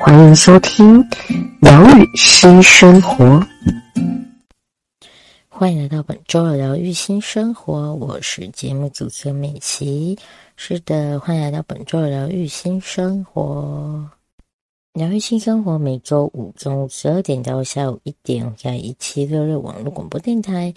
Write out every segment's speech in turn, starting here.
欢迎收听疗愈新生活，欢迎来到本周的疗愈新生活。我是节目主持人美琪。是的，欢迎来到本周的疗愈新生活。疗愈新生活每周五中午十二点到下午一点，在一七六六网络广播电台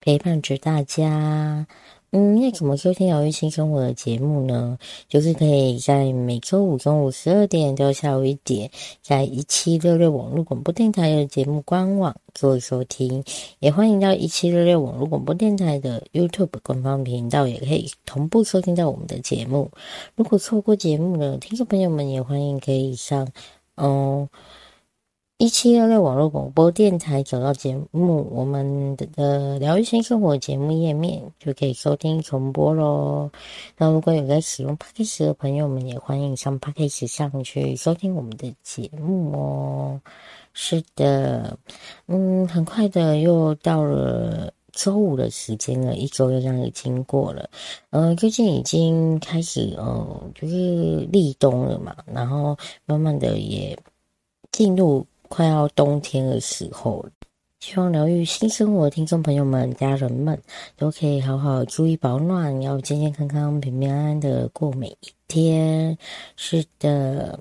陪伴着大家。嗯，那怎么收听疗愈新生活的节目呢？就是可以在每周五中午十二点到下午一点，在一七六六网络广播电台的节目官网做收听，也欢迎到一七六六网络广播电台的 YouTube 官方频道，也可以同步收听到我们的节目。如果错过节目了，听众朋友们也欢迎可以上，嗯。一七六六网络广播电台找到节目，我们的疗愈新生活节目页面就可以收听重播喽。那如果有在使用 Podcast 的朋友们，也欢迎上 Podcast 上去收听我们的节目哦。是的，嗯，很快的又到了周五的时间了，一周又这样子经过了。呃，最近已经开始，呃，就是立冬了嘛，然后慢慢的也进入。快要冬天的时候，希望疗愈新生活的听众朋友们、家人们都可以好好注意保暖，要健健康康、平平安安的过每一天。是的。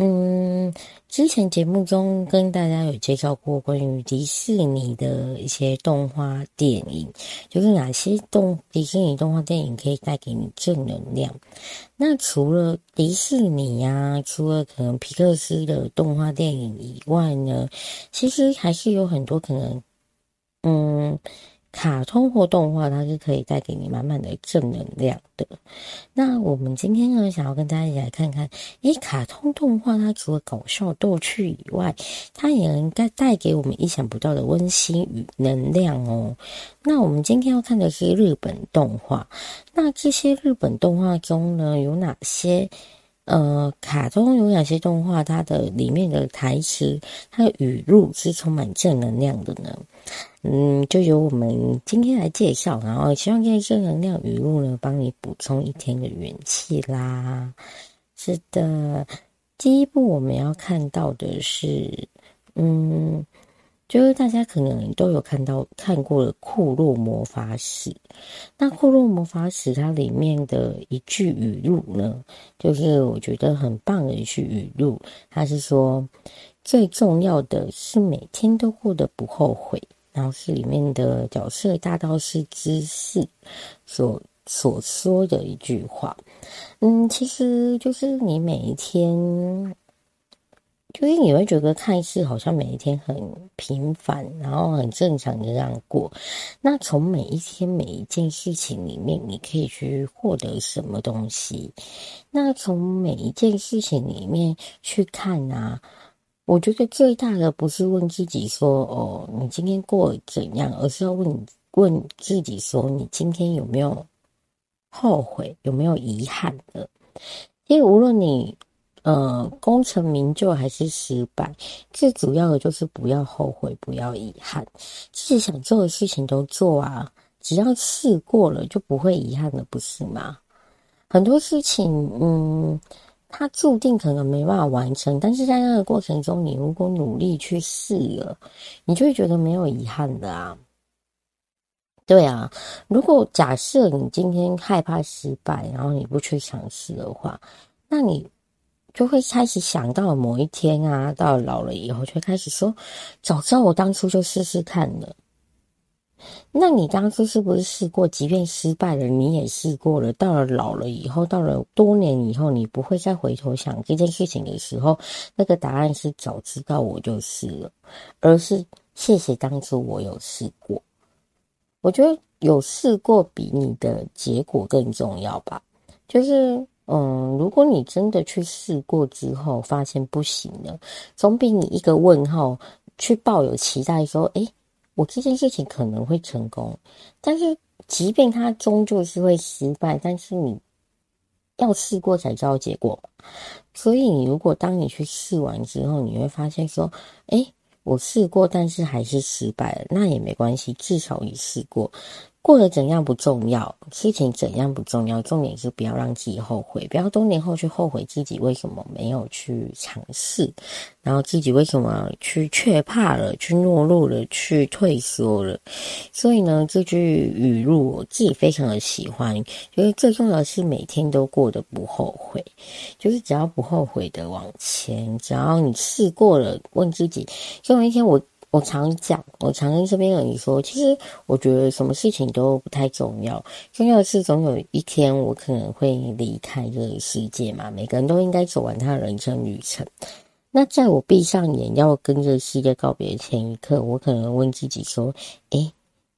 嗯，之前节目中跟大家有介绍过关于迪士尼的一些动画电影，就是哪些动迪士尼动画电影可以带给你正能量。那除了迪士尼呀、除了可能皮克斯的动画电影以外呢，其实还是有很多可能，嗯。卡通或动画，它是可以带给你满满的正能量的。那我们今天呢，想要跟大家一起来看看，诶，卡通动画它除了搞笑逗趣以外，它也能带带给我们意想不到的温馨与能量哦。那我们今天要看的是日本动画，那这些日本动画中呢，有哪些？呃，卡通有哪些动画？它的里面的台词，它的语录是充满正能量的呢？嗯，就由我们今天来介绍，然后希望这些正能量语录呢，帮你补充一天的元气啦。是的，第一部我们要看到的是，嗯。就是大家可能都有看到看过的《库洛魔法使》，那《库洛魔法使》它里面的一句语录呢，就是我觉得很棒的一句语录，它是说最重要的是每天都过得不后悔，然后是里面的角色大道寺知世所所说的一句话。嗯，其实就是你每一天。就是你会觉得看似好像每一天很平凡，然后很正常的这样过。那从每一天每一件事情里面，你可以去获得什么东西？那从每一件事情里面去看啊，我觉得最大的不是问自己说哦，你今天过得怎样，而是要问问自己说，你今天有没有后悔，有没有遗憾的？因为无论你。呃，功成名就还是失败，最主要的就是不要后悔，不要遗憾，自己想做的事情都做啊，只要试过了就不会遗憾了，不是吗？很多事情，嗯，它注定可能没办法完成，但是在那个过程中，你如果努力去试了，你就会觉得没有遗憾的啊。对啊，如果假设你今天害怕失败，然后你不去尝试的话，那你。就会开始想到某一天啊，到老了以后，就会开始说：“早知道我当初就试试看了。”那你当初是不是试过？即便失败了，你也试过了。到了老了以后，到了多年以后，你不会再回头想这件事情的时候，那个答案是早知道我就试了，而是谢谢当初我有试过。我觉得有试过比你的结果更重要吧，就是。嗯，如果你真的去试过之后发现不行了，总比你一个问号，去抱有期待，说：“诶，我这件事情可能会成功。”但是，即便它终究是会失败，但是你要试过才知道结果。所以，你如果当你去试完之后，你会发现说：“诶，我试过，但是还是失败了。”那也没关系，至少你试过。过得怎样不重要，事情怎样不重要，重点是不要让自己后悔，不要多年后去后悔自己为什么没有去尝试，然后自己为什么去却怕了，去懦弱了，去退缩了。所以呢，这句语录我自己非常的喜欢，因为最重要的是每天都过得不后悔，就是只要不后悔的往前，只要你试过了，问自己，总有一天我。我常讲，我常跟身边人说，其实我觉得什么事情都不太重要，重要的是总有一天我可能会离开这个世界嘛。每个人都应该走完他的人生旅程。那在我闭上眼要跟这个世界告别的前一刻，我可能问自己说：“诶，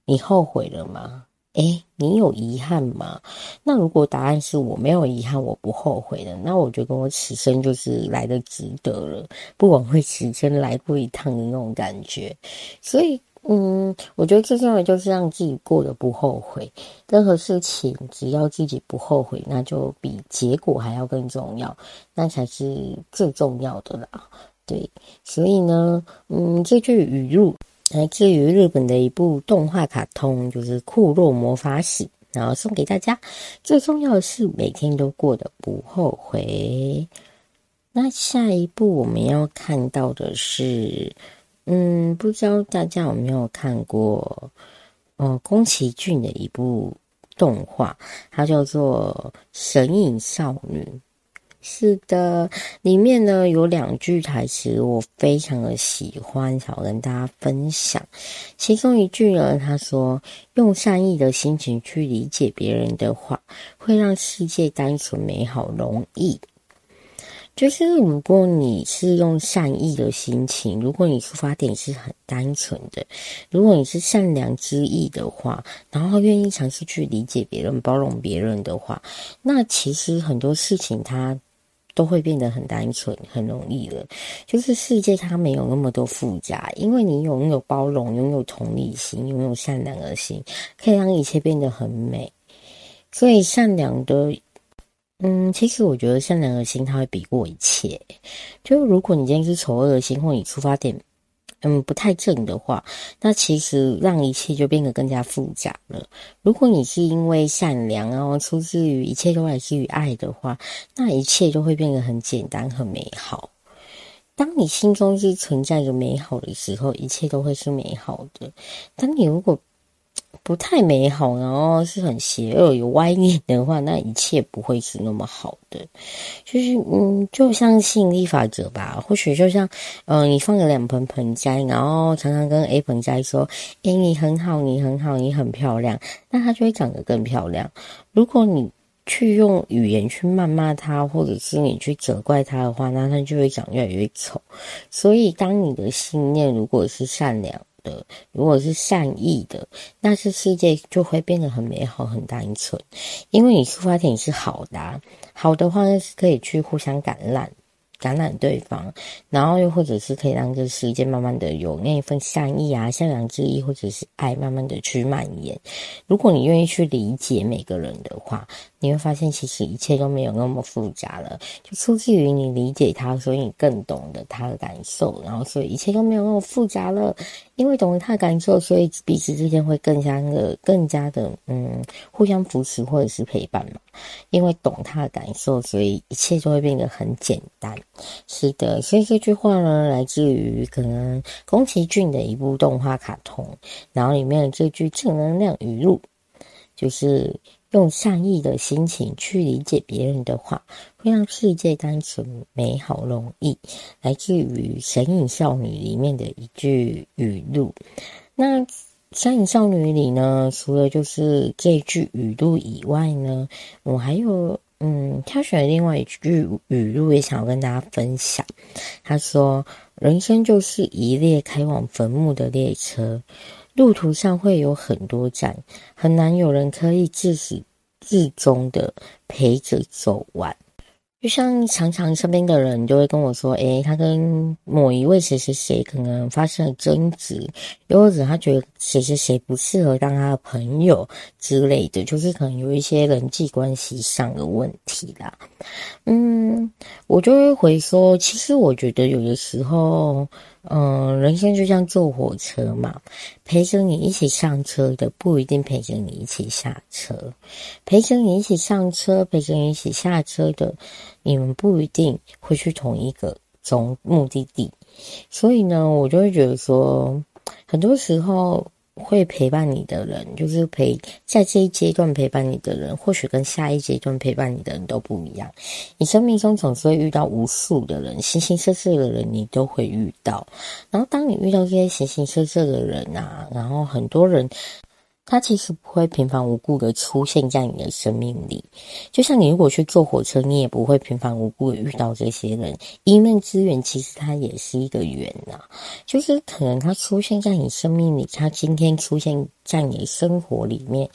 你后悔了吗？”诶，你有遗憾吗？那如果答案是我没有遗憾，我不后悔的，那我觉得我此生就是来得值得了，不枉费此生来过一趟的那种感觉。所以，嗯，我觉得最重要的就是让自己过得不后悔。任何事情只要自己不后悔，那就比结果还要更重要，那才是最重要的啦。对，所以呢，嗯，这句语录。来自于日本的一部动画卡通，就是《库洛魔法使》，然后送给大家。最重要的是每天都过得不后悔。那下一部我们要看到的是，嗯，不知道大家有没有看过，哦，宫崎骏的一部动画，它叫做《神隐少女》。是的，里面呢有两句台词我非常的喜欢，想跟大家分享。其中一句呢，他说：“用善意的心情去理解别人的话，会让世界单纯美好容易。”就是如果你是用善意的心情，如果你出发点是很单纯的，如果你是善良之意的话，然后愿意尝试去理解别人、包容别人的话，那其实很多事情它。都会变得很单纯，很容易了。就是世界它没有那么多复杂，因为你拥有包容，拥有同理心，拥有善良的心，可以让一切变得很美。所以善良的，嗯，其实我觉得善良的心它会比过一切。就如果你今天是丑恶的心，或你出发点。嗯，不太正的话，那其实让一切就变得更加复杂了。如果你是因为善良，然后出自于一切都来自于爱的话，那一切就会变得很简单、很美好。当你心中是存在着美好的时候，一切都会是美好的。当你如果不太美好，然后是很邪恶、有歪念的话，那一切不会是那么好的。就是，嗯，就像吸引力法则吧，或许就像，嗯、呃，你放了两盆盆栽，然后常常跟 A 盆栽说：“诶，你很好，你很好，你很漂亮。”那它就会长得更漂亮。如果你去用语言去谩骂它，或者是你去责怪它的话，那它就会长越来越丑。所以，当你的信念如果是善良，的，如果是善意的，那这世界就会变得很美好、很单纯，因为你出发点是好的，好的话是可以去互相感染。感染对方，然后又或者是可以让这世界慢慢的有那一份善意啊、善良之意，或者是爱，慢慢的去蔓延。如果你愿意去理解每个人的话，你会发现其实一切都没有那么复杂了。就出自于你理解他，所以你更懂得他的感受，然后所以一切都没有那么复杂了。因为懂得他的感受，所以彼此之间会更加的、更加的嗯，互相扶持或者是陪伴嘛。因为懂他的感受，所以一切就会变得很简单。是的，所以这句话呢，来自于可能宫崎骏的一部动画卡通，然后里面的这句正能量语录，就是用善意的心情去理解别人的话，会让世界单纯、美好、容易。来自于《神隐少女》里面的一句语录。那《神隐少女》里呢，除了就是这句语录以外呢，我还有。嗯，挑选另外一句语录，也想要跟大家分享。他说：“人生就是一列开往坟墓的列车，路途上会有很多站，很难有人可以自始至终的陪着走完。”就像常常身边的人就会跟我说，诶，他跟某一位谁谁谁可能发生了争执，又或者他觉得谁谁谁不适合当他的朋友之类的，就是可能有一些人际关系上的问题啦。嗯，我就会回说，其实我觉得有的时候。嗯，人生就像坐火车嘛，陪着你一起上车的不一定陪着你一起下车，陪着你一起上车、陪着你一起下车的，你们不一定会去同一个终目的地。所以呢，我就会觉得说，很多时候。会陪伴你的人，就是陪在这一阶段陪伴你的人，或许跟下一阶段陪伴你的人都不一样。你生命中总是会遇到无数的人，形形色色的人，你都会遇到。然后，当你遇到这些形形色色的人啊，然后很多人。他其实不会平凡无故的出现在你的生命里，就像你如果去坐火车，你也不会平凡无故的遇到这些人。一面之缘，其实它也是一个缘呐，就是可能他出现在你生命里，他今天出现在你的生活里面。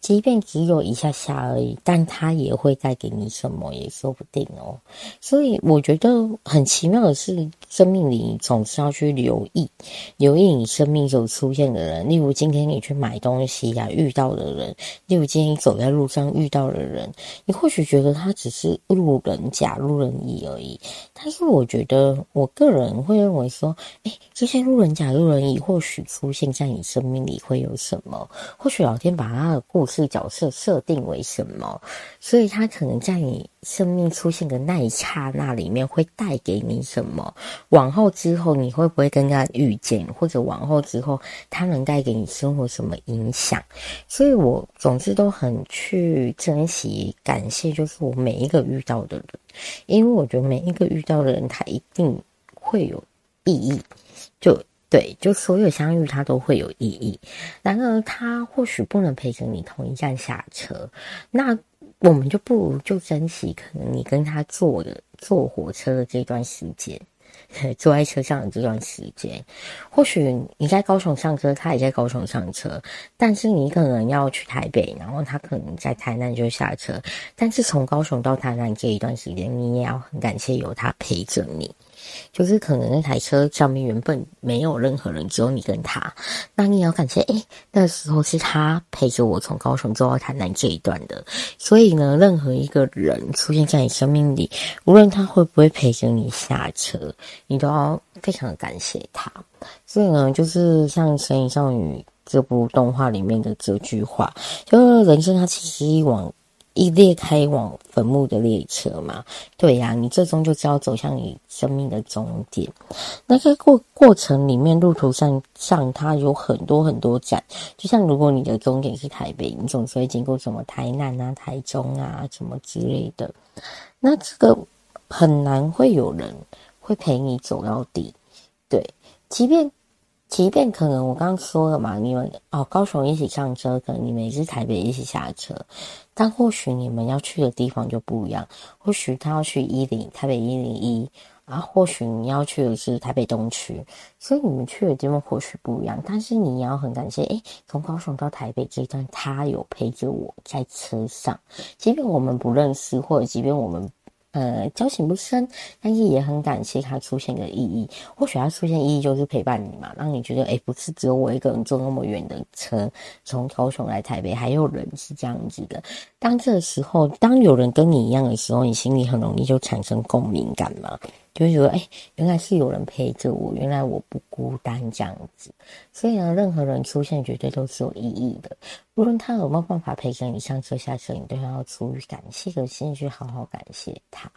即便只有一下下而已，但它也会带给你什么也说不定哦。所以我觉得很奇妙的是，生命里总是要去留意，留意你生命中出现的人。例如今天你去买东西呀、啊，遇到的人；例如今天你走在路上遇到的人，你或许觉得他只是路人甲、路人乙而已。但是我觉得，我个人会认为说，诶，这些路人甲、路人乙或许出现在你生命里会有什么？或许老天把他的故事角色设定为什么，所以他可能在你生命出现的那一刹那里面会带给你什么？往后之后你会不会跟他遇见？或者往后之后他能带给你生活什么影响？所以我总之都很去珍惜、感谢，就是我每一个遇到的人，因为我觉得每一个遇到的人他一定会有意义，就。对，就所有相遇，它都会有意义。然而，他或许不能陪着你同一站下车，那我们就不如就珍惜可能你跟他坐的坐火车的这段时间，坐在车上的这段时间。或许你在高雄上车，他也在高雄上车，但是你可能要去台北，然后他可能在台南就下车。但是从高雄到台南这一段时间，你也要很感谢有他陪着你。就是可能那台车上面原本没有任何人，只有你跟他。那你也要感谢，诶，那时候是他陪着我从高雄走到台南这一段的。所以呢，任何一个人出现在你生命里，无论他会不会陪着你下车，你都要非常的感谢他。所以呢，就是像《神隐少女》这部动画里面的这句话，就是人生它其实是一往。一列开往坟墓的列车嘛，对呀、你最终就是要走向你生命的终点。那个过过程里面，路途上上它有很多很多站，就像如果你的终点是台北，你总是会经过什么台南啊、台中啊什么之类的。那这个很难会有人会陪你走到底，对，即便。即便可能我刚刚说了嘛，你们哦，高雄一起上车，可能你们也是台北一起下车，但或许你们要去的地方就不一样。或许他要去一零台北一零一，啊，或许你要去的是台北东区，所以你们去的地方或许不一样。但是你也要很感谢，诶，从高雄到台北这一段，他有陪着我在车上，即便我们不认识，或者即便我们。呃，交情不深，但是也很感谢它出现的意义。或许他出现意义就是陪伴你嘛，让你觉得，诶，不是只有我一个人坐那么远的车，从高雄来台北，还有人是这样子的。当这个时候，当有人跟你一样的时候，你心里很容易就产生共鸣感嘛。就会觉得，哎，原来是有人陪着我，原来我不孤单这样子。所以呢，任何人出现绝对都是有意义的。无论他有没有办法陪着你上车下车，你都要出于感谢的心去好好感谢他。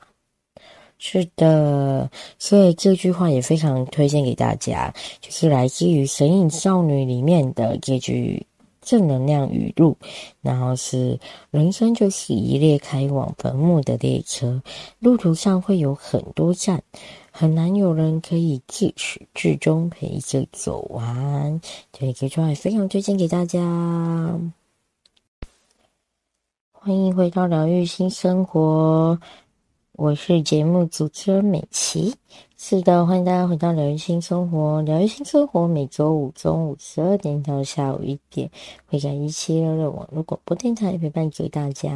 是的，所以这句话也非常推荐给大家，就是来自于《神隐少女》里面的这句。正能量语录，然后是人生就是一列开往坟墓的列车，路途上会有很多站，很难有人可以自始至终陪着走完。这句话也非常推荐给大家。欢迎回到疗愈新生活，我是节目主持人美琪。是的，欢迎大家回到疗愈新生活。疗愈新生活每周五中午十二点到下午一点，会在一七六六网络广播电台陪伴着大家。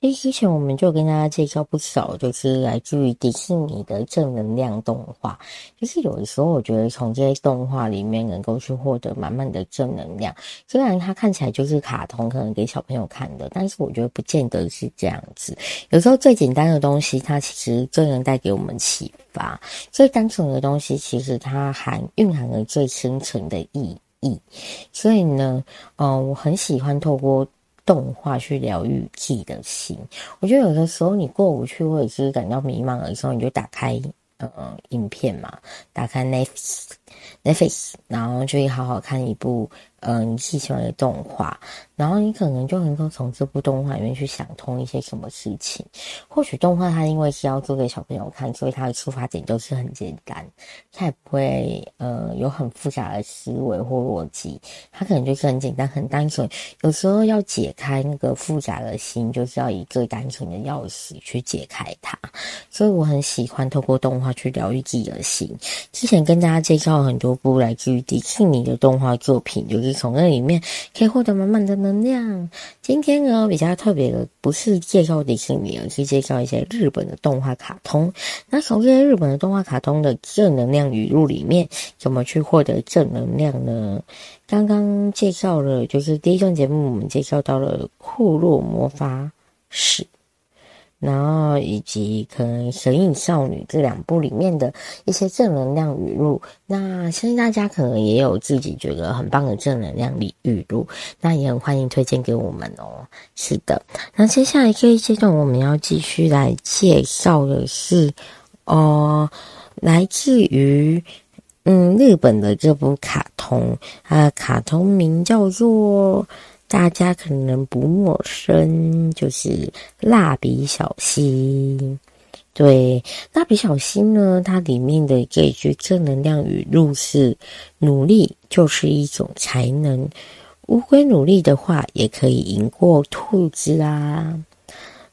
其实之前我们就跟大家介绍不少，就是来自于迪士尼的正能量动画。就是有的时候，我觉得从这些动画里面能够去获得满满的正能量。虽然它看起来就是卡通，可能给小朋友看的，但是我觉得不见得是这样子。有时候最简单的东西，它其实最能带给我们启发；最单纯的东西，其实它含蕴含了最深层的意义。所以呢，嗯、我很喜欢透过。动画去疗愈自己的心，我觉得有的时候你过不去，或者是感到迷茫的时候，你就打开嗯影片嘛，打开 Netflix，Netflix，然后就会好好看一部。嗯、你自己喜欢的动画，然后你可能就能够从这部动画里面去想通一些什么事情。或许动画它因为是要做给小朋友看，所以它的出发点就是很简单，它也不会呃有很复杂的思维或逻辑，它可能就是很简单、很单纯。有时候要解开那个复杂的心，就是要以最单纯的钥匙去解开它。所以我很喜欢透过动画去疗愈自己的心。之前跟大家介绍很多部来自于迪士尼的动画作品，就是。从那里面可以获得满满的能量。今天呢，比较特别的不是介绍迪士尼，而是介绍一些日本的动画卡通。那从这些日本的动画卡通的正能量语录里面，怎么去获得正能量呢？刚刚介绍了，就是第一段节目，我们介绍到了《库洛魔法使》。然后以及可能《神隐少女》这两部里面的一些正能量语录，那相信大家可能也有自己觉得很棒的正能量语语录，那也很欢迎推荐给我们哦。是的，那接下来这一阶段我们要继续来介绍的是，哦、来自于嗯日本的这部卡通，它的卡通名叫做。大家可能不陌生，就是蜡笔小新。对，蜡笔小新呢，它里面的这一句正能量语录是：努力就是一种才能，乌龟努力的话，也可以赢过兔子啊。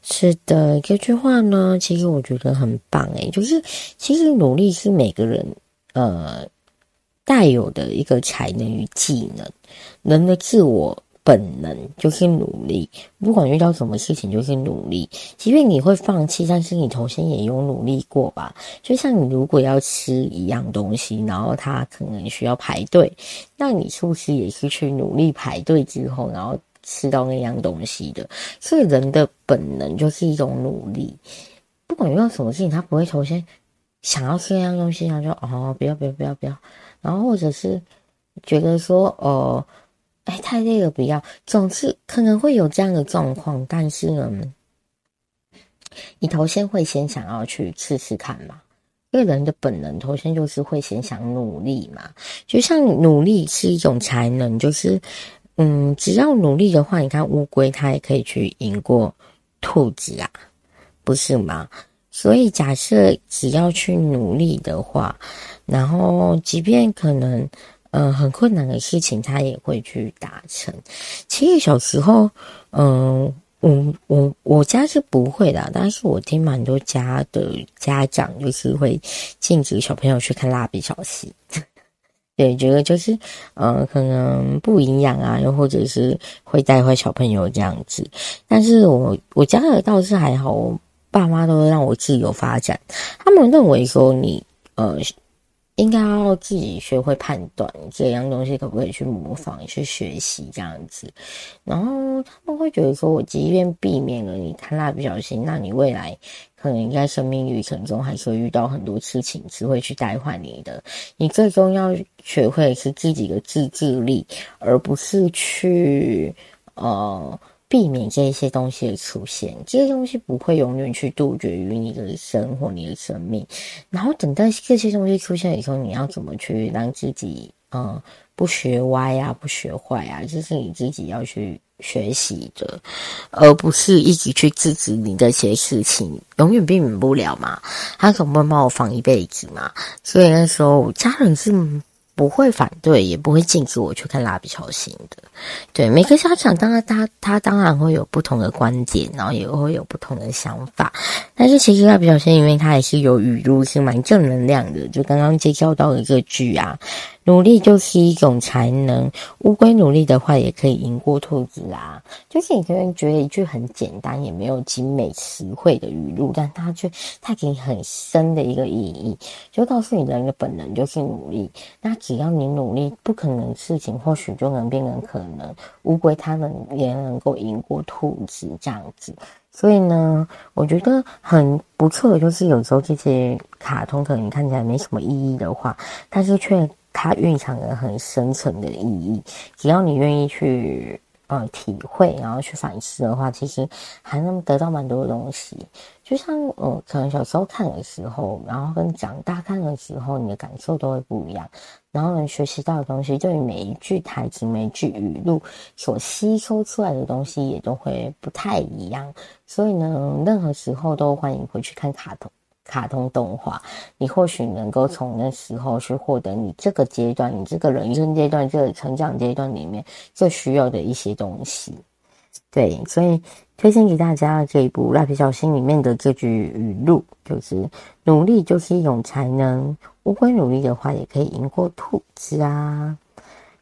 是的，这句话呢，其实我觉得很棒诶，就是其实努力是每个人呃带有的一个才能与技能，人的自我。本能就是努力，不管遇到什么事情就是努力。即便你会放弃，但是你头先也有努力过吧？就像你如果要吃一样东西，然后它可能需要排队，那你是不是也是去努力排队之后，然后吃到那样东西的？所以人的本能就是一种努力，不管遇到什么事情，他不会头先想要吃那样东西，然后就哦，不要不要不要不要，然后或者是觉得说哦。哎，太累了，不要。总是可能会有这样的状况，但是呢，你头先会先想要去试试看嘛？因为人的本能头先就是会先想努力嘛。就像努力是一种才能，就是嗯，只要努力的话，你看乌龟它也可以去赢过兔子啊，不是吗？所以假设只要去努力的话，然后即便可能。嗯、很困难的事情，他也会去达成。其实小时候，嗯、我我我家是不会的，但是我听蛮多家的家长就是会禁止小朋友去看蜡笔小新，对，觉得就是呃，可能不营养啊，又或者是会带坏小朋友这样子。但是我我家的倒是还好，我爸妈都让我自由发展，他们认为说你呃。应该要自己学会判断这样东西可不可以去模仿、去学习这样子，然后他们会觉得说，我即便避免了你看蜡笔小新，那你未来可能在生命旅程中还是会遇到很多事情是会去带坏你的。你最终要学会是自己的自制力，而不是去呃。避免这些东西的出现，这些东西不会永远去杜绝于你的生活、你的生命。然后等待这些东西出现的时候，你要怎么去让自己，嗯，不学歪啊，不学坏啊，这是你自己要去学习的，而不是一直去制止你这些事情，永远避免不了嘛。他总不能把我放一辈子嘛。所以那时候家人是。不会反对，也不会禁止我去看蜡笔小新的。对，每个家长当然他他当然会有不同的观点，然后也会有不同的想法。但是其实蜡笔小新，因为它也是有语录，是蛮正能量的。就刚刚介绍到一个剧啊，努力就是一种才能。乌龟努力的话，也可以赢过兔子啊。就是你可能觉得一句很简单，也没有精美词汇的语录，但它却它给你很深的一个意义，就告诉你人的本能就是努力。那只要你努力，不可能的事情或许就能变成可能。乌龟它能也能够赢过兔子这样子。所以呢，我觉得很不错的就是有时候这些卡通可能看起来没什么意义的话，但是却它蕴藏着很深层的意义。只要你愿意去呃体会，然后去反思的话，其实还能得到蛮多东西。就像呃，可能小时候看的时候，然后跟长大看的时候，你的感受都会不一样。然后能学习到的东西，对于每一句台词、每一句语录所吸收出来的东西，也都会不太一样。所以呢，任何时候都欢迎回去看卡通、卡通动画。你或许能够从那时候去获得你这个阶段、你这个人生阶段、这个成长阶段里面最需要的一些东西。对，所以推荐给大家这一部《蜡笔小新》里面的这句语录，就是“努力就是一种才能，乌龟努力的话也可以赢过兔子啊。”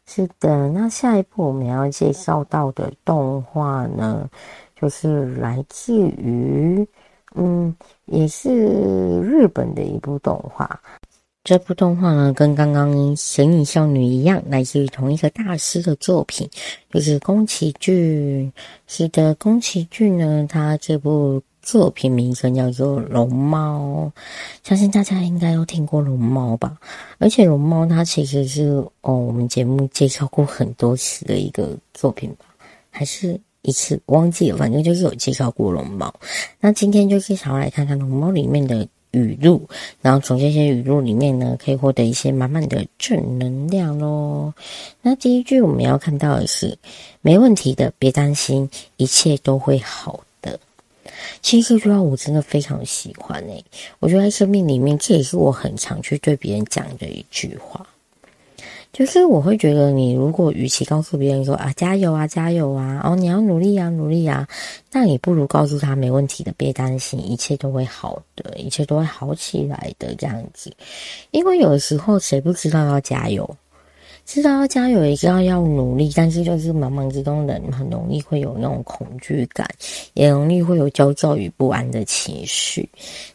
是的，那下一步我们要介绍到的动画呢，就是来自于，嗯，也是日本的一部动画。这部动画呢，跟刚刚《神隐少女》一样，来自于同一个大师的作品，就是宫崎骏。是的，宫崎骏呢，他这部作品名称叫做《龙猫》，相信大家应该都听过《龙猫》吧？而且《龙猫》它其实是哦，我们节目介绍过很多次的一个作品吧？还是一次忘记了？反正就是有介绍过《龙猫》。那今天就是想要来看看《龙猫》里面的。语录，然后从这些语录里面呢，可以获得一些满满的正能量喽。那第一句我们要看到的是：没问题的，别担心，一切都会好的。其实这句话我真的非常喜欢诶，我觉得在生命里面，这也是我很常去对别人讲的一句话。就是我会觉得，你如果与其告诉别人说啊加油啊加油啊，哦你要努力啊努力啊，那你不如告诉他没问题的，别担心，一切都会好的，一切都会好起来的这样子。因为有的时候谁不知道要加油？知道要加油，也知道要努力，但是就是茫茫之中，人很容易会有那种恐惧感，也容易会有焦躁与不安的情绪。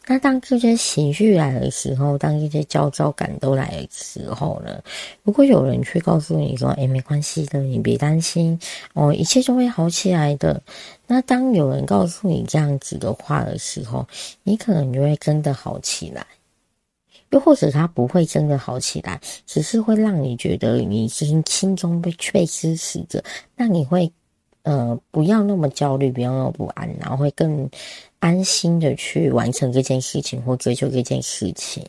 那当这些情绪来的时候，当这些焦躁感都来的时候呢，如果有人去告诉你说：“诶，没关系的，你别担心哦，一切就会好起来的。”那当有人告诉你这样子的话的时候，你可能就会真的好起来。又或者他不会真的好起来，只是会让你觉得你心心中被被支持着，那你会呃不要那么焦虑，不要那么不安，然后会更安心的去完成这件事情或追求这件事情。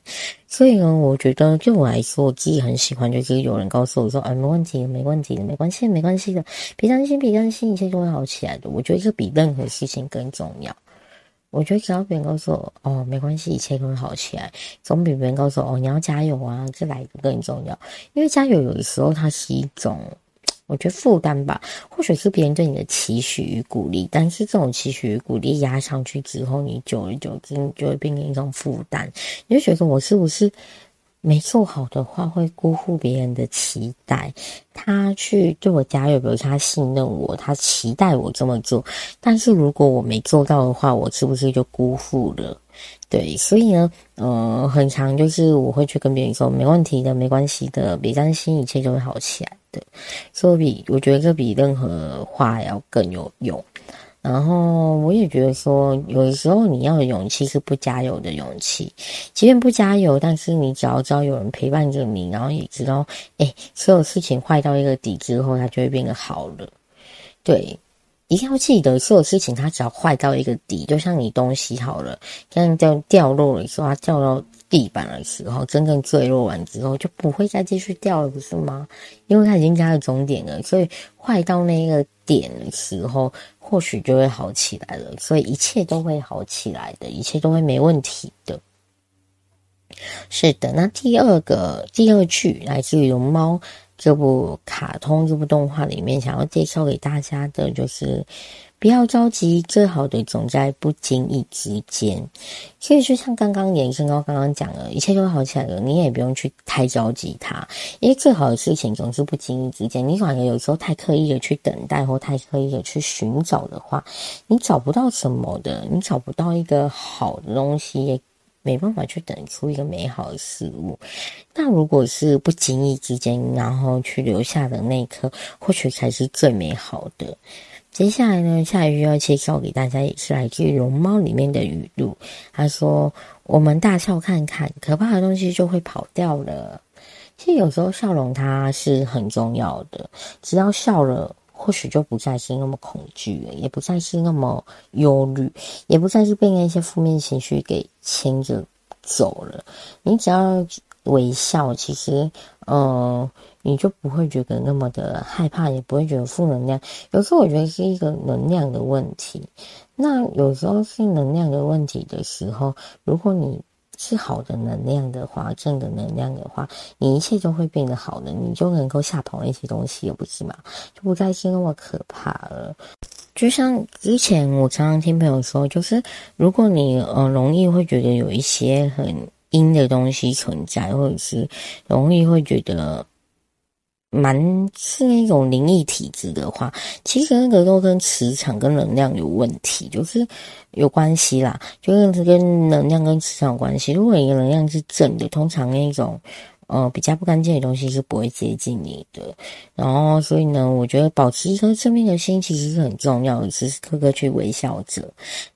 所以呢，我觉得对我来说，我自己很喜欢，就是有人告诉我说：“啊，没问题，没问题的，没关系，没关系的，别担心，别担心，一切都会好起来的。”我觉得这比任何事情更重要。我觉得只要别人告诉我哦，没关系，一切都会好起来，总比别人告诉我哦，你要加油啊，这来更重要。因为加油有的时候它是一种，我觉得负担吧，或许是别人对你的期许与鼓励，但是这种期许与鼓励压上去之后，你久而久之就会变成一种负担，你就觉得我是不是？没做好的话，会辜负别人的期待。他去对我加油，比如他信任我，他期待我这么做。但是如果我没做到的话，我是不是就辜负了？对，所以呢，呃，很常就是我会去跟别人说，没问题的，没关系的，别担心，一切就会好起来的。所以比我觉得这比任何话要更有用。然后我也觉得说，有的时候你要的勇气是不加油的勇气，即便不加油，但是你只要知道有人陪伴着你，然后也知道，哎，所有事情坏到一个底之后，它就会变得好了。对，一定要记得，所有事情它只要坏到一个底，就像你东西好了，像掉掉落的时候，它掉到地板的时候，真正坠落完之后，就不会再继续掉了，不是吗？因为它已经加了终点了，所以坏到那个点的时候。或许就会好起来了，所以一切都会好起来的，一切都会没问题的。是的，那第二个第二句来自于《龙猫》这部卡通这部动画里面，想要介绍给大家的就是，不要着急，最好的总在不经意之间。所以就像刚刚延伸到刚刚讲的，一切都会好起来了，你也不用去太着急它，因为最好的事情总是不经意之间。你反而有时候太刻意的去等待，或太刻意的去寻找的话，你找不到什么的，你找不到一个好的东西，没办法去等出一个美好的事物。那如果是不经意之间，然后去留下的那一刻，或许才是最美好的。接下来呢，下一句要介绍给大家，也是来自于《龙猫》里面的语录。他说：“我们大笑看看，可怕的东西就会跑掉了。”其实有时候笑容它是很重要的，只要笑了，或许就不再是那么恐惧了，也不再是那么忧虑，也不再是被那些负面情绪给牵着走了。你只要微笑，其实，嗯、呃。你就不会觉得那么的害怕，也不会觉得负能量。有时候我觉得是一个能量的问题。那有时候是能量的问题的时候，如果你是好的能量的话，正的能量的话，你一切就会变得好的，你就能够吓跑那些东西，也不是嘛？就不再是那么可怕了。就像之前我常常听朋友说，就是如果你呃容易会觉得有一些很阴的东西存在，或者是容易会觉得。蛮是那种灵异体质的话，其实那个都跟磁场跟能量有问题，就是有关系啦，就是跟能量跟磁场有关系。如果一个能量是正的，通常那种。呃，比较不干净的东西是不会接近你的。然后，所以呢，我觉得保持一颗正面的心其实是很重要的，时时刻刻去微笑着。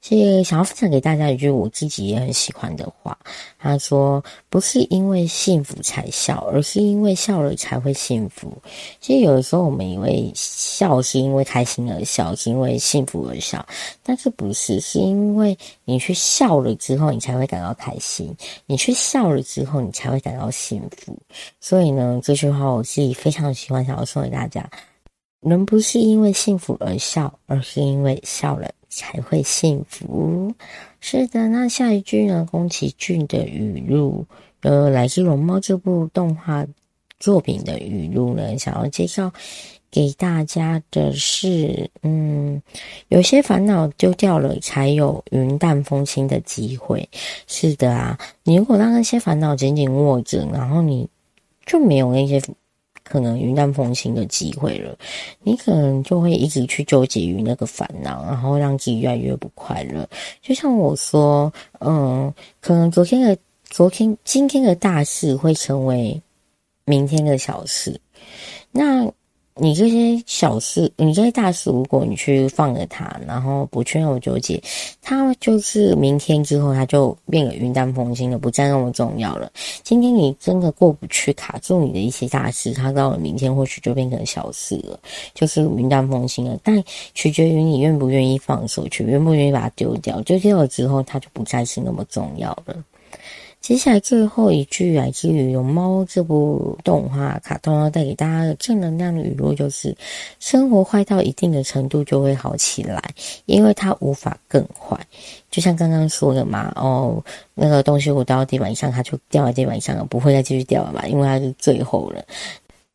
谢谢，想要分享给大家一句我自己也很喜欢的话，他说：“不是因为幸福才笑，而是因为笑了才会幸福。”其实，有的时候我们以为笑是因为开心而笑，是因为幸福而笑，但是不是，是因为你去笑了之后，你才会感到开心；你去笑了之后，你才会感到幸福。所以呢，这句话我自己非常喜欢，想要送给大家：人不是因为幸福而笑，而是因为笑了才会幸福。是的，那下一句呢？宫崎骏的语录，呃，来自《龙猫》这部动画作品的语录呢，想要介绍给大家的是，嗯，有些烦恼丢掉了，才有云淡风轻的机会。是的啊，你如果让那些烦恼紧紧握着，然后你就没有那些可能云淡风轻的机会了。你可能就会一直去纠结于那个烦恼，然后让自己越来越不快乐。就像我说，嗯，可能昨天的昨天今天的大事会成为明天的小事，那。你这些小事，你这些大事，如果你去放了它，然后不去那么纠结，它就是明天之后，它就变得云淡风轻了，不再那么重要了。今天你真的过不去，卡住你的一些大事，它到了明天或许就变成小事了，就是云淡风轻了。但取决于你愿不愿意放手，去愿不愿意把它丢掉。丢掉了之后，它就不再是那么重要了。接下来最后一句来自于《龙猫》这部动画卡通带给大家的正能量的语录就是：生活坏到一定的程度就会好起来，因为它无法更坏。就像刚刚说的嘛，哦，那个东西我掉到地板上，它就掉在地板上了，不会再继续掉了吧，因为它是最后了。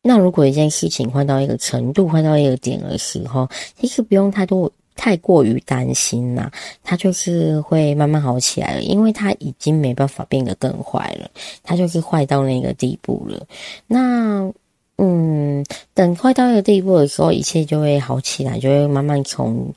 那如果一件事情坏到一个程度，坏到一个点的时候，其实不用太多。太过于担心啦，它就是会慢慢好起来了，因为它已经没办法变得更坏了，它就是坏到那个地步了。那，嗯，等坏到一个地步的时候，一切就会好起来，就会慢慢从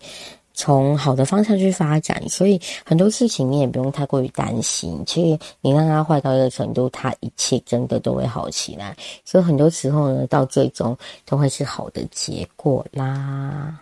从好的方向去发展。所以很多事情你也不用太过于担心，其实你让它坏到一个程度，它一切真的都会好起来。所以很多时候呢，到最终都会是好的结果啦。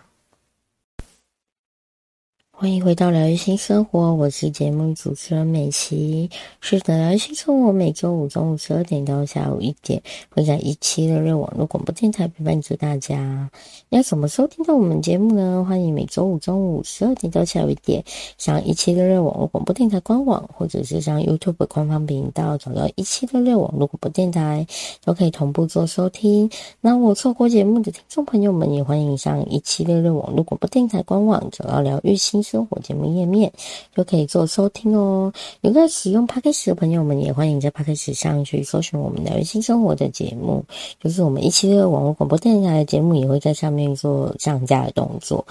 欢迎回到疗愈新生活，我是节目主持人美琪。是的，疗愈新生活每周五中午十二点到下午一点，会在一七六六网络广播电台陪伴着大家。要怎么收听到我们节目呢？欢迎每周五中午十二点到下午一点，上一七六六网络广播电台官网，或者是上 YouTube 官方频道找到一七六六网络广播电台，都可以同步做收听。那我错过节目的听众朋友们，也欢迎上一七六六网络广播电台官网找到疗愈新生活节目页面，就可以做收听哦。有在使用 Podcast 的朋友们，也欢迎在 Podcast 上去搜寻我们疗愈新生活的节目，就是我们一期的网络广播电台的节目，也会在上面做上架的动作。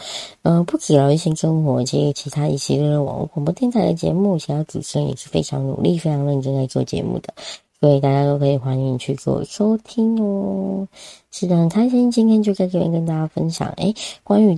嗯、不止疗愈新生活，其实其他一系列的网络广播电台的节目，其他主持人也是非常努力、非常认真在做节目的。所以大家都可以欢迎去做收听哦，是的，很开心今天就在这边跟大家分享，诶，关于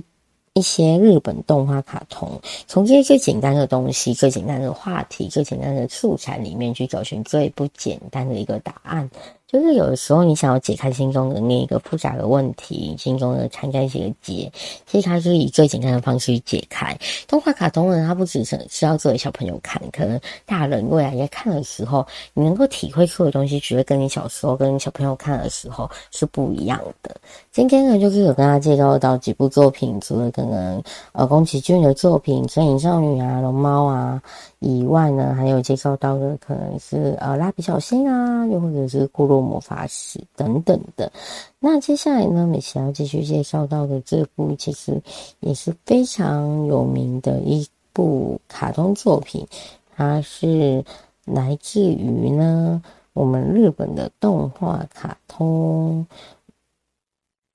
一些日本动画卡通，从这些最简单的东西、最简单的话题、最简单的素材里面去找寻最不简单的一个答案。就是有的时候，你想要解开心中的那一个复杂的问题，心中的缠在一起的结，其实它是以最简单的方式去解开。动画卡通呢，它不只是是要作为小朋友看，可能大人未来在看的时候，你能够体会出的东西，绝对跟你小时候跟小朋友看的时候是不一样的。今天呢，就是有跟大家介绍到几部作品，除了可能呃宫崎骏的作品《神隐少女》啊、《龙猫》啊。以外呢，还有介绍到的可能是呃蜡笔小新啊，又或者是咕噜魔法使等等的。那接下来呢，美琪要继续介绍到的这部，其实也是非常有名的一部卡通作品，它是来自于呢我们日本的动画卡通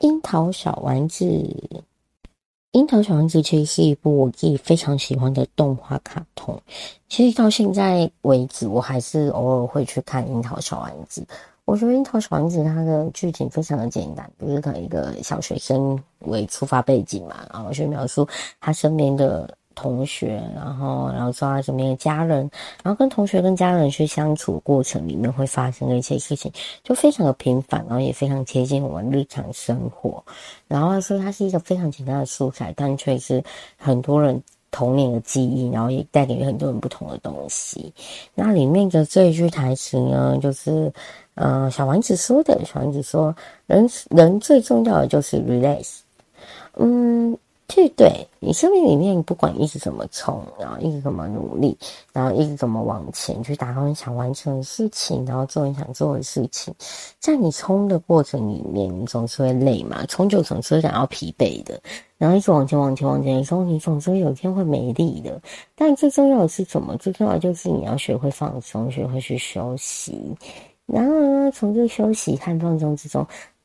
《樱桃小丸子》。樱桃小丸子其实是一部我自己非常喜欢的动画卡通。其实到现在为止，我还是偶尔会去看樱桃小丸子。我觉得樱桃小丸子它的剧情非常的简单，就是可能一个小学生为出发背景嘛，然后去描述他身边的。同学，然后，然后说他身边的家人，然后跟同学跟家人去相处过程里面会发生的一些事情，就非常的平凡，然后也非常贴近我们日常生活。然后所以它是一个非常简单的素材，但却是很多人童年的记忆，然后也带给很多人不同的东西。那里面的这一句台词呢，就是，呃，小丸子说的，小丸子说，人人最重要的就是 relax，嗯。对对，你生命里面不管一直怎么冲，然后一直怎么努力，然后一直怎么往前去达到你想完成的事情，然后做你想做的事情，在你冲的过程里面，你总是会累嘛，冲就总是会感到疲惫的，然后一直往前往前往前的时候，你总是会有一天会没力的。但最重要的是什么？最重要的就是你要学会放松，学会去休息。然后呢，从这休息和放松之中，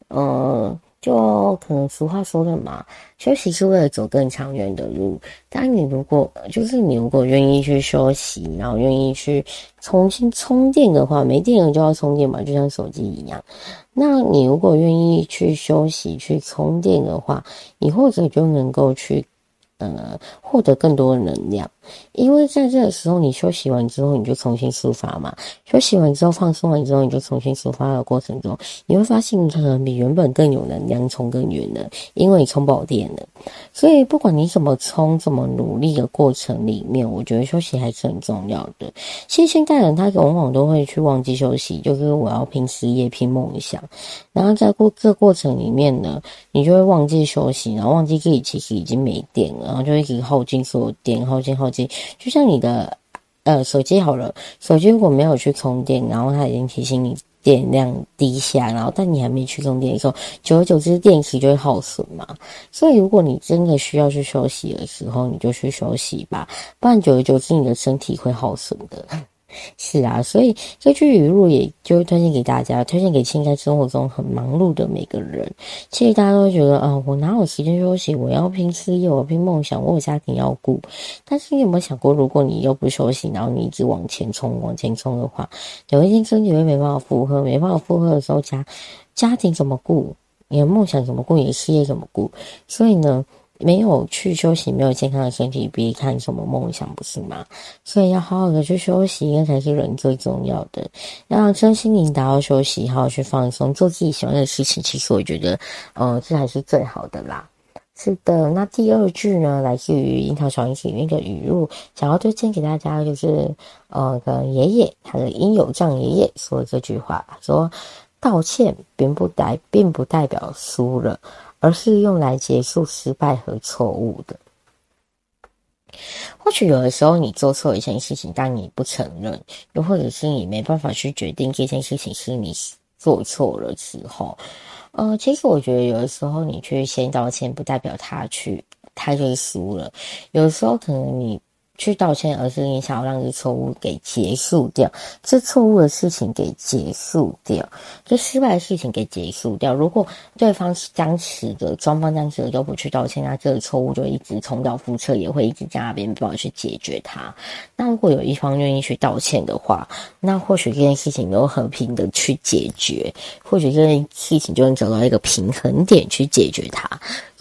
呃。就可能俗话说的嘛，休息是为了走更长远的路。但你如果就是你如果愿意去休息，然后愿意去重新充电的话，没电了就要充电嘛，就像手机一样。那你如果愿意去休息、去充电的话，你或者就能够去。呃，获得更多的能量，因为在这个时候，你休息完之后，你就重新出发嘛。休息完之后，放松完之后，你就重新出发的过程中，你会发现你可能比原本更有能量，冲更远了，因为你充饱电了。所以，不管你怎么冲、怎么努力的过程里面，我觉得休息还是很重要的。其实现代人他往往都会去忘记休息，就是我要拼事业、拼梦想，然后在过这过程里面呢，你就会忘记休息，然后忘记自己其实已经没电了。然后就一直耗尽所有电，耗尽耗尽，就像你的呃手机好了，手机如果没有去充电，然后它已经提醒你电量低下，然后但你还没去充电的时候，久而久之电池就会耗损嘛。所以如果你真的需要去休息的时候，你就去休息吧，不然久而久之你的身体会耗损的。是啊，所以这句语录也就推荐给大家，推荐给现在生活中很忙碌的每个人。其实大家都觉得啊，我哪有时间休息？我要拼事业，我拼梦想，我有家庭要顾。但是你有没有想过，如果你又不休息，然后你一直往前冲，往前冲的话，有一天身体会没办法负荷，没办法负荷的时候，家家庭怎么顾？你的梦想怎么顾？你的事业怎么顾？所以呢，没有去休息，没有健康的身体，别看什么梦想，不是吗？所以要好好的去休息，那才是人最重要的。要让身心灵达到休息，好好去放松，做自己喜欢的事情。其实我觉得，呃，这才是最好的啦。是的，那第二句呢，来自于《樱桃小丸子》里面的语录，想要推荐给大家，就是呃，个爷爷，他的英友丈爷爷说的这句话，说道歉并不代并不代表输了。而是用来结束失败和错误的。或许有的时候你做错一件事情，但你不承认，又或者是你没办法去决定这件事情是你做错了之后，呃，其实我觉得有的时候你去先道歉，不代表他去他就是输了。有的时候可能你。去道歉，而是你想要让这错误给结束掉，这错误的事情给结束掉，这失败的事情给结束掉。如果对方是僵持的，双方僵持的都不去道歉，那这个错误就一直重蹈覆辙，也会一直在那边不好去解决它。那如果有一方愿意去道歉的话，那或许这件事情都和平的去解决，或许这件事情就能找到一个平衡点去解决它。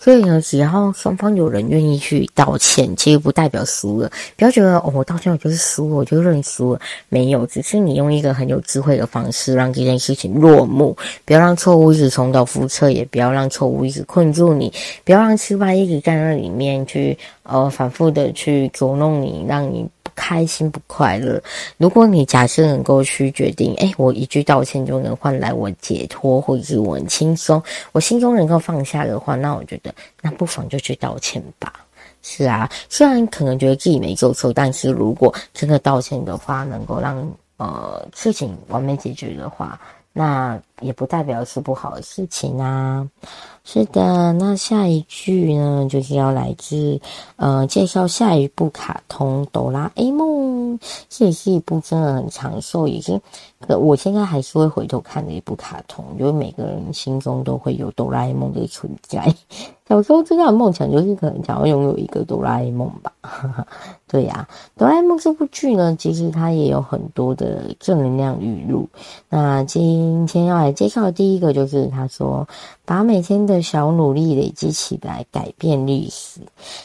所以呢，只要双方有人愿意去道歉，其实不代表输了。不要觉得哦，我道歉我就是输了，我就认输了。没有，只是你用一个很有智慧的方式让这件事情落幕。不要让错误一直重蹈覆辙，也不要让错误一直困住你，不要让失败一直在那里面去呃反复的去捉弄你，让你。开心不快乐？如果你假设能够去决定，诶，我一句道歉就能换来我解脱，或者是我很轻松，我心中能够放下的话，那我觉得，那不妨就去道歉吧。是啊，虽然可能觉得自己没做错，但是如果真的道歉的话，能够让呃事情完美解决的话，那也不代表是不好的事情啊。是的，那下一句呢，就是要来自呃介绍下一部卡通《哆啦 A 梦》，这也是一部真的很长寿，已经，我现在还是会回头看的一部卡通，因为每个人心中都会有哆啦 A 梦的存在。小时候最大的梦想就是可能想要拥有一个哆啦 A 梦吧。对呀，哆啦 A 梦这部剧呢，其实它也有很多的正能量语录。那今天要来介绍的第一个就是他说。把每天的小努力累积起来，改变历史。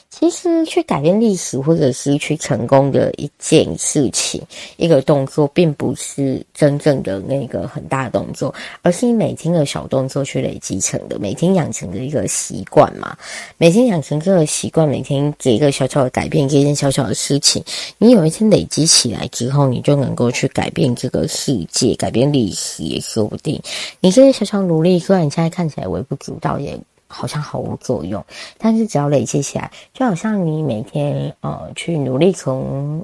其实去改变历史，或者是去成功的一件事情、一个动作，并不是真正的那个很大的动作，而是你每天的小动作去累积成的，每天养成的一个习惯嘛。每天养成这个习惯，每天这一个小小的改变，这件小小的事情，你有一天累积起来之后，你就能够去改变这个世界，改变历史也说不定。你这些小小努力，虽然你现在看起来微不足道，也。好像毫无作用，但是只要累积起来，就好像你每天呃去努力存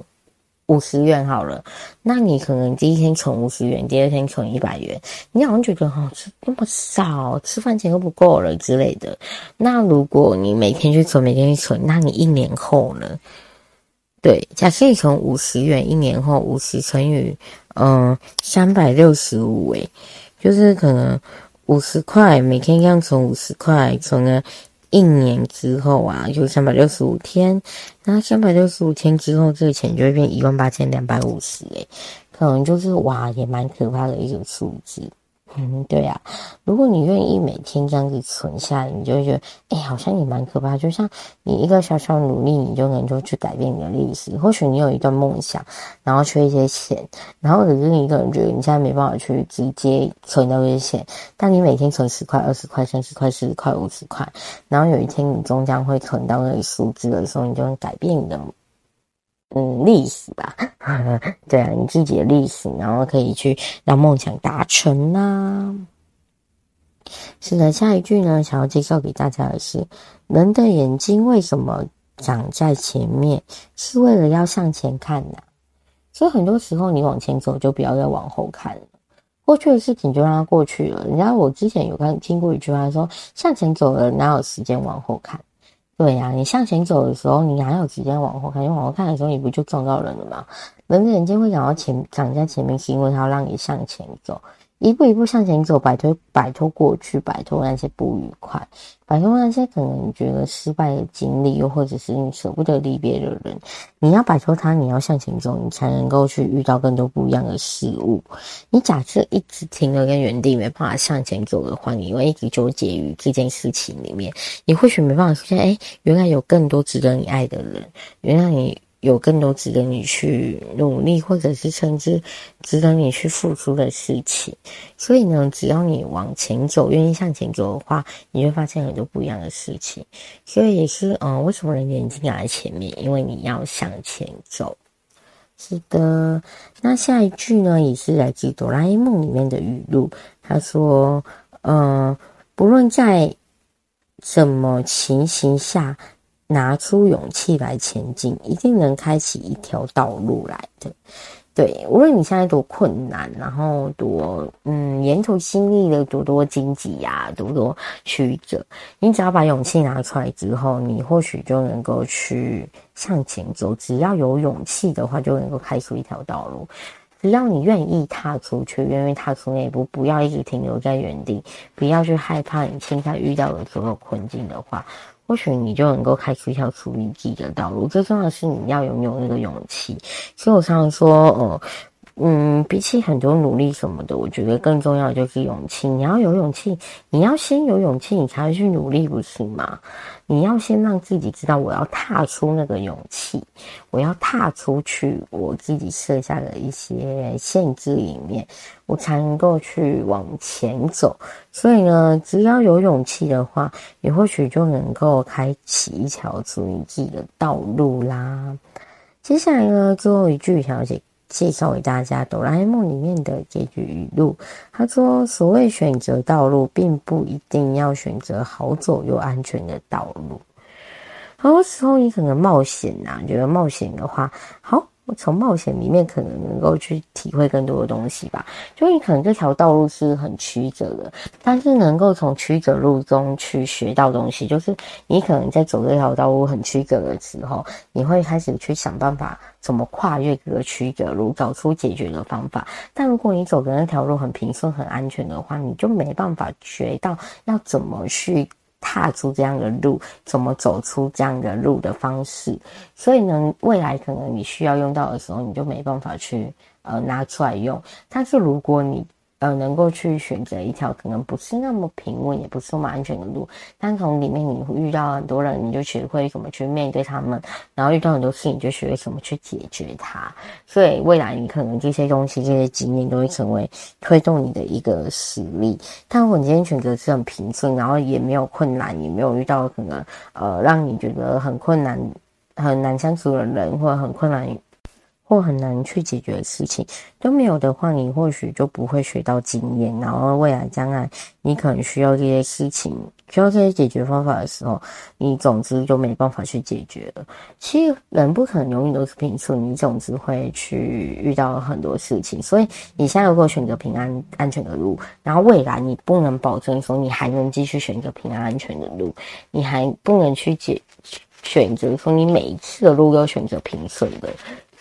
五十元好了，那你可能第一天存五十元，第二天存一百元，你好像觉得哦，吃那么少，吃饭钱都不够了之类的。那如果你每天去存，每天去存，那你一年后呢？对，假设你存五十元，一年后五十乘以嗯三百六十五，诶，就是可能。五十块，每天一样存五十块，存了一年之后啊，就三百六十五天。那三百六十五天之后，这个钱就会变一万八千两百五十，诶，可能就是哇，也蛮可怕的一种数字。嗯，对呀、啊，如果你愿意每天这样子存下来，你就会觉得，哎，好像也蛮可怕。就像你一个小小努力，你就能够去改变你的历史。或许你有一段梦想，然后缺一些钱，然后可是你一个人觉得你现在没办法去直接存到这些钱，但你每天存十块、二十块、三十块、四十块、五十块，然后有一天你终将会存到那个数字的时候，你就能改变你的。嗯，历史吧，对啊，你自己的历史，然后可以去让梦想达成呐、是的，下一句呢，想要介绍给大家的是：人的眼睛为什么长在前面？是为了要向前看呐、啊。所以很多时候，你往前走，就不要再往后看了。过去的事情就让它过去了。人家我之前有看听过一句话说：向前走了，哪有时间往后看？对呀、你向前走的时候，你哪有时间往后看？因为往后看的时候，你不就撞到人了吗？人的眼睛会长到前，长在前面，是因为它要让你向前走。一步一步向前走，摆脱摆脱过去，摆脱那些不愉快，摆脱那些可能你觉得失败的经历，又或者是你舍不得离别的人。你要摆脱他，你要向前走，你才能够去遇到更多不一样的事物。你假设一直停留在原地，没办法向前走的话，你会一直纠结于这件事情里面，你或许没办法发现，哎，原来有更多值得你爱的人，原来你。有更多值得你去努力，或者是甚至值得你去付出的事情。所以呢，只要你往前走，愿意向前走的话，你会发现很多不一样的事情。所以也是，嗯，为什么人眼睛要在前面？因为你要向前走。是的，那下一句呢，也是来自《哆啦 A 梦》里面的语录。他说：“嗯，不论在什么情形下。”拿出勇气来前进，一定能开启一条道路来的。对，无论你现在多困难，然后多嗯，沿途经历了多多荆棘呀，多多曲折，你只要把勇气拿出来之后，你或许就能够去向前走。只要有勇气的话，就能够开出一条道路。只要你愿意踏出去，愿意踏出那一步，不要一直停留在原地，不要去害怕你现在遇到的所有困境的话。或许你就能够开出一条属于自己的道路。最重要的是你要拥有那个勇气。所以我常常说，呃，嗯，比起很多努力什么的，我觉得更重要的就是勇气。你要有勇气，你要先有勇气，你才会去努力，不是吗？你要先让自己知道，我要踏出那个勇气，我要踏出去我自己设下的一些限制里面，我才能够去往前走。所以呢，只要有勇气的话，你或许就能够开启一条属于自己的道路啦。接下来呢，最后一句想要写。介绍给大家《哆啦 A 梦》里面的结局语录。他说：“所谓选择道路，并不一定要选择好走又安全的道路。很多时候，你可能冒险呐、啊，觉得冒险的话，好。”我从冒险里面可能能够去体会更多的东西吧，就你可能这条道路是很曲折的，但是能够从曲折路中去学到东西，就是你可能在走这条道路很曲折的时候，你会开始去想办法怎么跨越这个曲折路，找出解决的方法。但如果你走的那条路很平顺、很安全的话，你就没办法学到要怎么去。踏出这样的路，怎么走出这样的路的方式，所以呢，未来可能你需要用到的时候，你就没办法去呃拿出来用。但是如果你呃，能够去选择一条可能不是那么平稳，也不是那么安全的路，但从里面你会遇到很多人，你就学会怎么去面对他们，然后遇到很多事，你就学会怎么去解决它。所以未来你可能这些东西、这些经验都会成为推动你的一个实力。但如果你今天选择是很平顺，然后也没有困难，也没有遇到可能呃让你觉得很困难、很难相处的人，或者很困难。或很难去解决的事情都没有的话，你或许就不会学到经验，然后未来将来你可能需要这些事情，需要这些解决方法的时候，你总之就没办法去解决了。其实人不可能永远都是平顺，你总之会去遇到很多事情。所以你现在如果选择平安安全的路，然后未来你不能保证说你还能继续选择平安安全的路，你还不能去解选择说你每一次的路都选择平顺的。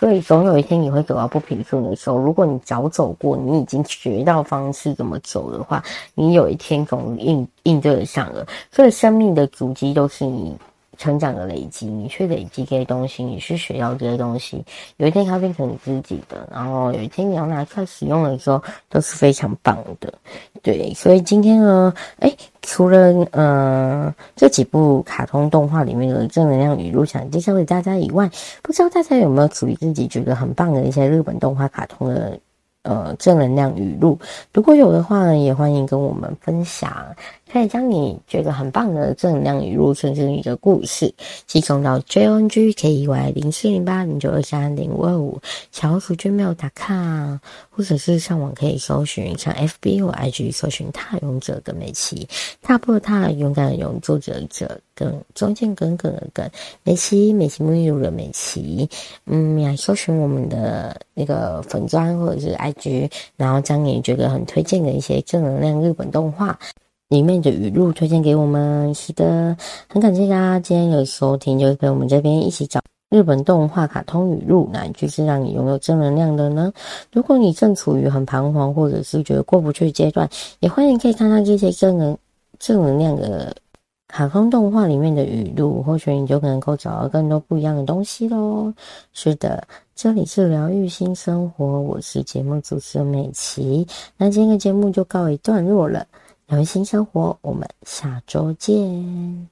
所以总有一天你会走到不平顺的时候。如果你早走过，你已经学到方式怎么走的话，你有一天总应应对得上了。所以生命的足迹都是你成长的累积，你去累积这些东西，你去学到这些东西，有一天它变成你自己的，然后有一天你要拿出来使用的时候，都是非常棒的。对，所以今天呢，诶除了呃这几部卡通动画里面的正能量语录想介绍给大家以外，不知道大家有没有属于自己觉得很棒的一些日本动画卡通的呃正能量语录？如果有的话呢，也欢迎跟我们分享。可以将你觉得很棒的正能量语录，甚至一个故事，寄送到 jongkey 零四零八零九二三零五二五小老鼠 gmail.com，或者是上网可以搜寻像 FB 或 IG 搜寻“踏勇者”跟美琪，踏步踏，勇敢的勇，作者者跟中间耿耿的耿，美琪美琪沐浴露的美琪，嗯，来搜寻我们的那个粉专或者是 IG，然后将你觉得很推荐的一些正能量日本动画。里面的语录推荐给我们，是的，很感谢大家今天有收听，就跟我们这边一起找日本动画卡通语录，哪一句是让你拥有正能量的呢？如果你正处于很彷徨，或者是觉得过不去阶段，也欢迎可以看看这些正能正能量的卡通动画里面的语录，或许你就能够找到更多不一样的东西喽。是的，这里是疗愈新生活，我是节目主持人美琪，那今天的节目就告一段落了。疗愈新生活，我们下周见。